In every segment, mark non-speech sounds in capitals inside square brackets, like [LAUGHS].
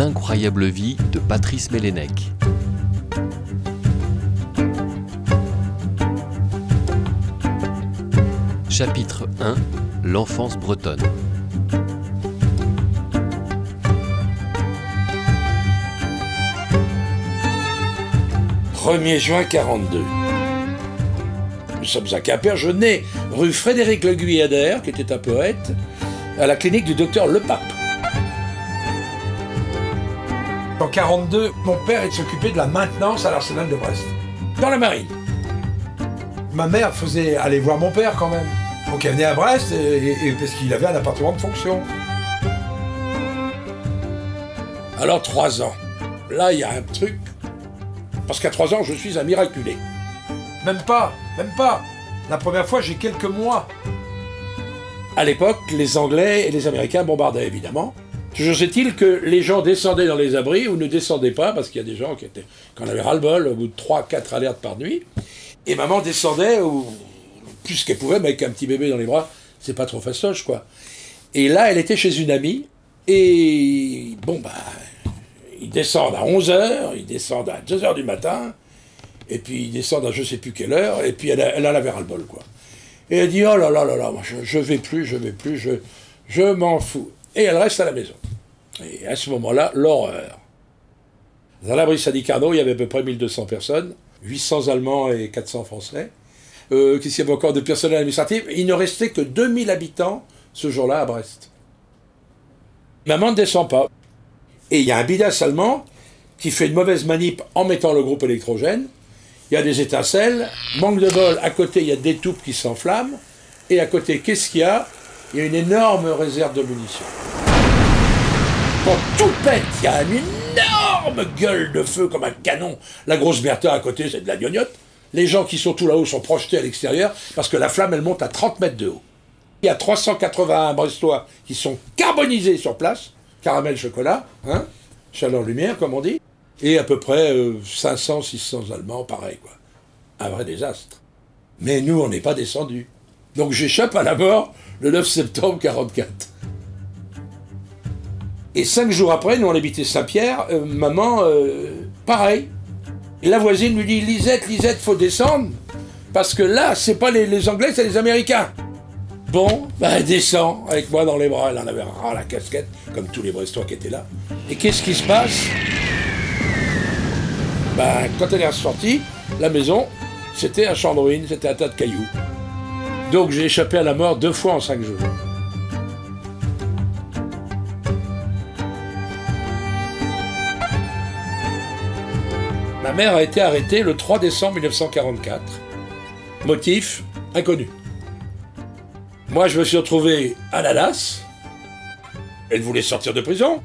L'incroyable vie de Patrice Mélenec. Chapitre 1 L'enfance bretonne. 1er juin 42. Nous sommes à Quimper, je nais rue Frédéric Le Guyader, qui était un poète, à la clinique du docteur Le Pape. En 42, mon père s'occupait de la maintenance à l'arsenal de Brest, dans la marine. Ma mère faisait aller voir mon père quand même. Donc elle venait à Brest parce qu'il avait un appartement de fonction. Alors trois ans. Là, il y a un truc. Parce qu'à trois ans, je suis un miraculé. Même pas, même pas. La première fois, j'ai quelques mois. À l'époque, les Anglais et les Américains bombardaient évidemment. Toujours est-il que les gens descendaient dans les abris ou ne descendaient pas, parce qu'il y a des gens qui étaient, qu'on avait ras-le-bol au bout de 3-4 alertes par nuit. Et maman descendait, ou plus qu'elle pouvait, mais avec un petit bébé dans les bras, c'est pas trop fastoche, quoi. Et là, elle était chez une amie, et bon, bah, ils descendent à 11h, ils descendent à 2h du matin, et puis ils descendent à je sais plus quelle heure, et puis elle elle a la ras-le-bol, quoi. Et elle dit, oh là là là là, je, je vais plus, je vais plus, je, je m'en fous et elle reste à la maison. Et à ce moment-là, l'horreur. Dans l'abri Sadi-Carnot, il y avait à peu près 1200 personnes, 800 Allemands et 400 Français. Euh, Qu'est-ce avait encore de personnel administratif Il ne restait que 2000 habitants ce jour-là à Brest. Maman ne descend pas. Et il y a un bidas allemand qui fait une mauvaise manip en mettant le groupe électrogène. Il y a des étincelles. Manque de bol, à côté, il y a des toupes qui s'enflamment. Et à côté, qu'est-ce qu'il y a? Il y a une énorme réserve de munitions. Tout pète, il y a une énorme gueule de feu comme un canon. La grosse Bertha à côté, c'est de la gnognotte. Les gens qui sont tout là-haut sont projetés à l'extérieur parce que la flamme, elle monte à 30 mètres de haut. Il y a 381 Brestois qui sont carbonisés sur place, caramel chocolat, hein, chaleur lumière comme on dit, et à peu près 500, euh, 600 Allemands, pareil quoi. Un vrai désastre. Mais nous, on n'est pas descendus. Donc j'échappe à la mort le 9 septembre 44. Et cinq jours après, nous on habitait Saint-Pierre, euh, maman, euh, pareil. Et la voisine lui dit Lisette, Lisette, faut descendre, parce que là, c'est pas les, Anglais, c'est les Américains. Bon, ben elle descend avec moi dans les bras, elle en avait ras la casquette, comme tous les Brestois qui étaient là. Et qu'est-ce qui se passe? Ben, quand elle est ressortie, la maison, c'était un champ de ruines, c'était un tas de cailloux. Donc j'ai échappé à la mort deux fois en cinq jours. Ma mère a été arrêtée le 3 décembre 1944. Motif inconnu. Moi, je me suis retrouvé à Dallas. Elle voulait sortir de prison.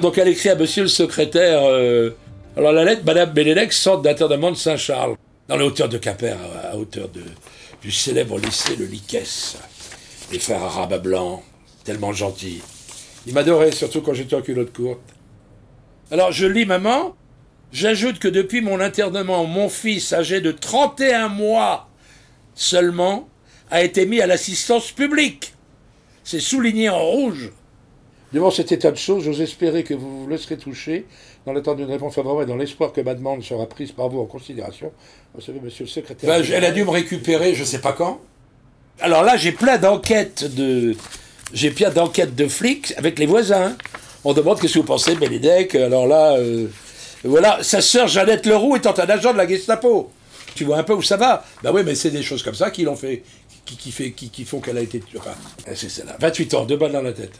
Donc elle écrit à monsieur le secrétaire euh, Alors la lettre, Madame Bénédec sort d'internement de Saint-Charles, dans les hauteurs de Quimper, à hauteur du célèbre lycée Le Liquès. Les frères arabes blancs, tellement gentils. Ils m'adoraient, surtout quand j'étais en culotte courte. Alors je lis maman, j'ajoute que depuis mon internement, mon fils, âgé de 31 mois seulement, a été mis à l'assistance publique. C'est souligné en rouge. Devant cet état de choses, j'ose espérer que vous vous laisserez toucher dans l'attente d'une réponse favorable et dans l'espoir que ma demande sera prise par vous en considération. Vous savez, monsieur le secrétaire. Ben, elle a dû me récupérer, je ne sais pas quand. Alors là, j'ai plein d'enquêtes de. J'ai plein d'enquêtes de flics avec les voisins. On demande qu'est-ce que vous pensez, Bénédek. Alors là, euh, voilà, sa sœur Jeannette Leroux étant un agent de la Gestapo. Tu vois un peu où ça va Ben oui, mais c'est des choses comme ça qui l'ont fait, qui, font qu'elle a été. Enfin, c'est celle-là. 28 ans, deux balles dans la tête.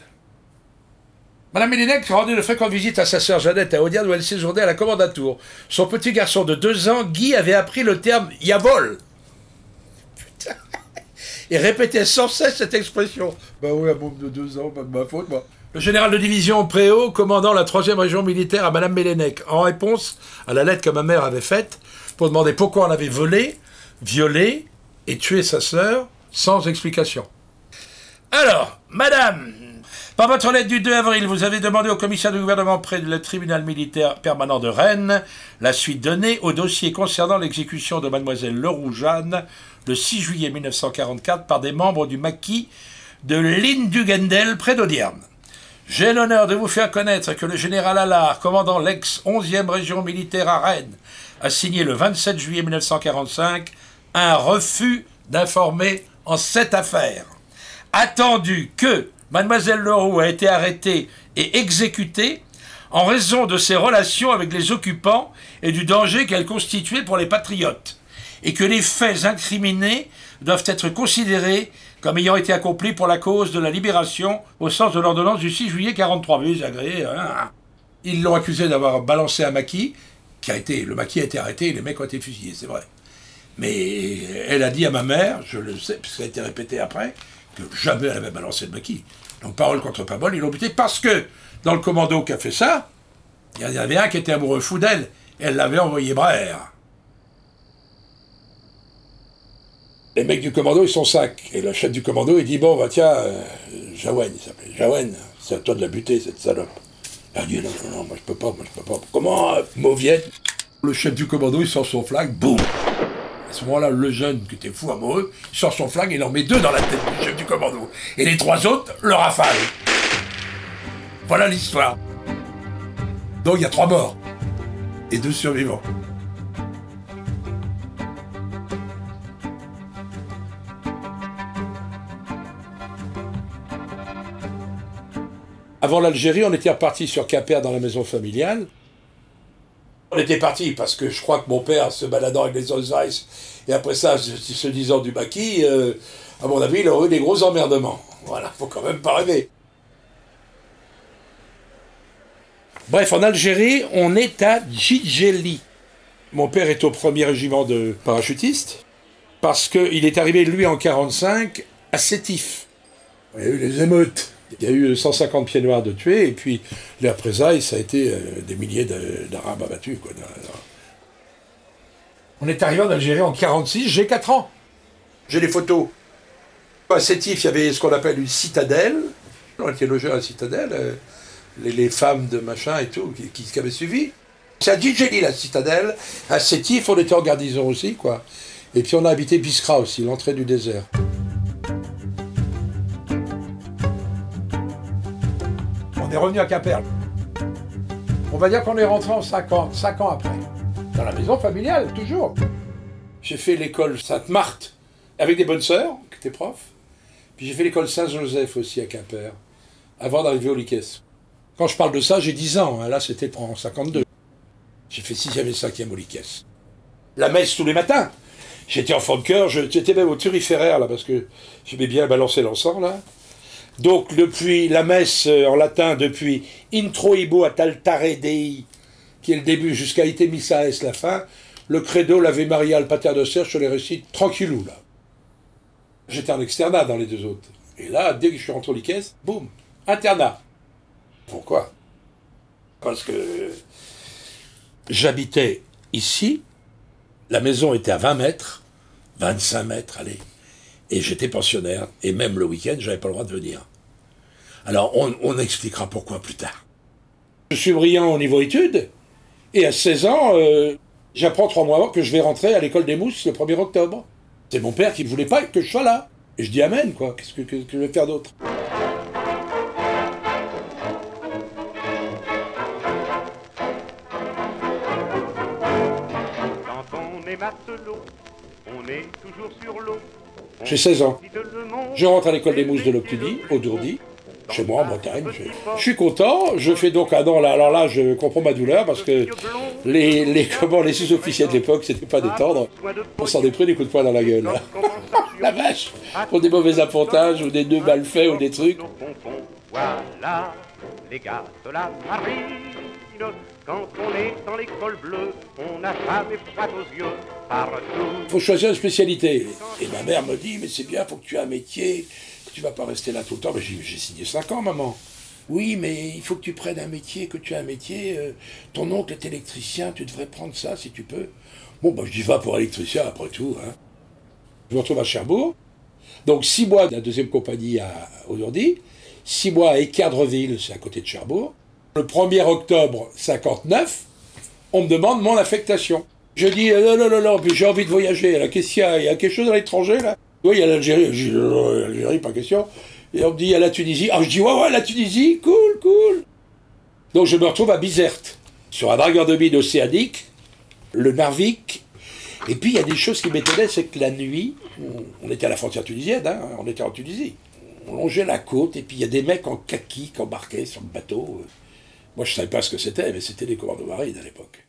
Madame Mélinec rendu de fréquentes visites à sa sœur Jeannette à Audierne où elle séjournait à la commandature. Son petit garçon de deux ans, Guy, avait appris le terme yavol. Putain. Et répétait sans cesse cette expression. Bah oui, un môme de deux ans, pas de ma faute, moi. Le général de division Préau, commandant la troisième région militaire à Madame Mélenec, en réponse à la lettre que ma mère avait faite pour demander pourquoi on avait volé, violé et tué sa sœur sans explication. Alors, Madame, par votre lettre du 2 avril, vous avez demandé au commissaire du gouvernement près du tribunal militaire permanent de Rennes la suite donnée au dossier concernant l'exécution de mademoiselle Leroux Jeanne le 6 juillet 1944 par des membres du maquis de Lindugendel près d'Audierne. J'ai l'honneur de vous faire connaître que le général Allard, commandant l'ex-11e région militaire à Rennes, a signé le 27 juillet 1945 un refus d'informer en cette affaire. Attendu que Mademoiselle Leroux a été arrêtée et exécutée en raison de ses relations avec les occupants et du danger qu'elle constituait pour les patriotes, et que les faits incriminés doivent être considérés comme ayant été accomplis pour la cause de la libération au sens de l'ordonnance du 6 juillet 43. Oui, agréé, hein. Ils l'ont accusé d'avoir balancé un maquis, qui a été, le maquis a été arrêté et les mecs ont été fusillés, c'est vrai. Mais elle a dit à ma mère, je le sais, puisque ça a été répété après, que jamais elle avait balancé le maquis. Donc parole contre parole, ils l'ont buté parce que dans le commando qui a fait ça, il y en avait un qui était amoureux fou d'elle, elle l'avait envoyé braire. Les mecs du commando, ils sont cinq. Et le chef du commando, il dit Bon, bah tiens, euh, il s'appelait. Jaouen, c'est à toi de la buter, cette salope. Elle dit Non, non, non, moi je peux pas, moi je peux pas. Comment, euh, Le chef du commando, il sort son flingue, boum À ce moment-là, le jeune, qui était fou amoureux, il sort son flingue et il en met deux dans la tête du chef du commando. Et les trois autres le rafalent. Voilà l'histoire. Donc il y a trois morts. Et deux survivants. Avant l'Algérie, on était reparti sur Quimper dans la maison familiale. On était parti parce que je crois que mon père, se baladant avec les Rolls-Royce, et après ça, se disant du maquis, euh, à mon avis, il aurait eu des gros emmerdements. Voilà, faut quand même pas rêver. Bref, en Algérie, on est à Djidjeli. Mon père est au premier régiment de parachutistes parce qu'il est arrivé, lui, en 45 à Sétif. Il y a eu les émeutes. Il y a eu 150 pieds noirs de tués, et puis les représailles, ça a été euh, des milliers d'Arabes abattus. Quoi. On est arrivé en Algérie en 46, j'ai 4 ans. J'ai des photos. À Sétif, il y avait ce qu'on appelle une citadelle. On était logé à la citadelle, euh, les, les, femmes de machin et tout, qui, qui, avaient suivi. C'est à Djidjeli, la citadelle. À Sétif, on était en garnison aussi, quoi. Et puis on a habité Biskra aussi, l'entrée du désert. Revenu à Quimper. On va dire qu'on est rentré en 50, 5 ans après. Dans la maison familiale, toujours. J'ai fait l'école Sainte-Marthe avec des bonnes sœurs, qui étaient profs. Puis j'ai fait l'école Saint-Joseph aussi à Quimper, avant d'arriver au Liques. Quand je parle de ça, j'ai 10 ans. Hein. Là, c'était en 52. J'ai fait 6e et 5e au Liques. La messe tous les matins. J'étais enfant de cœur, j'étais même au turiféraire, là, parce que j'aimais bien balancer l'encens, là. Donc, depuis la messe euh, en latin, depuis Introibo at altare Dei, qui est le début, jusqu'à Ite Missaes, la fin, le credo, l'Ave Maria, le Pater de Serge, je les récite tranquillou, là. J'étais en externat dans les deux autres. Et là, dès que je suis rentré au Liques, boum, internat. Pourquoi? Parce que j'habitais ici, la maison était à 20 mètres, 25 mètres, allez. Et j'étais pensionnaire, et même le week-end, j'avais pas le droit de venir. Alors, on, expliquera pourquoi plus tard. Je suis brillant au niveau études, et à 16 ans, euh, j'apprends trois mois avant que je vais rentrer à l'école des mousses le 1er octobre. C'est mon père qui ne voulait pas que je sois là. Et je dis Amen, quoi. Qu'est-ce que, que, que je vais faire d'autre? Est toujours sur l'eau. J'ai 16 ans. Je rentre à l'école des mousses de l'Octudie, au Dourdi, chez moi en Bretagne. Je, je, suis content. Je fais donc un an là. Alors là, je comprends ma douleur parce que les, les, comment, les sous-officiers de l'époque, c'était pas des tendres. On s'en est pris des coups de poing dans la gueule. [LAUGHS] La vache Pour des mauvais appontages ou des nœuds mal faits ou des trucs. Voilà les gars de la marine. Quand on est dans l'école bleue, on n'a jamais froid aux yeux. Partout. Faut choisir une spécialité. Et ma mère me dit, mais c'est bien, faut que tu aies un métier, que tu vas pas rester là tout le temps. Mais j'ai signé 5 ans, maman. Oui, mais il faut que tu prennes un métier, que tu aies un métier. Euh, ton oncle est électricien, tu devrais prendre ça si tu peux. Bon, bah, je dis va pour électricien après tout. Hein. Je me retrouve à Cherbourg. Donc, six mois de la deuxième compagnie à aujourd'hui, six mois à Équerdreville, c'est à côté de Cherbourg. Le 1er octobre 59, on me demande mon affectation. Je dis non, non, non, non, puis j'ai envie de voyager. Alors, qu'est-ce qu'il y a? Il y a quelque chose à l'étranger, là? Oui, il y a l'Algérie. L'Algérie, pas question. Et on me dit à la Tunisie. Ah, je dis ouais, ouais, la Tunisie, cool, cool. Donc je me retrouve à Bizerte, sur un dragueur de mine océanique, le Narvik. Et puis il y a des choses qui m'étonnaient, c'est que la nuit, on était à la frontière tunisienne, hein, on était en Tunisie. On longeait la côte et puis il y a des mecs en kaki qui embarquaient sur le bateau. Moi je savais pas ce que c'était, mais c'était des commandos marines à l'époque.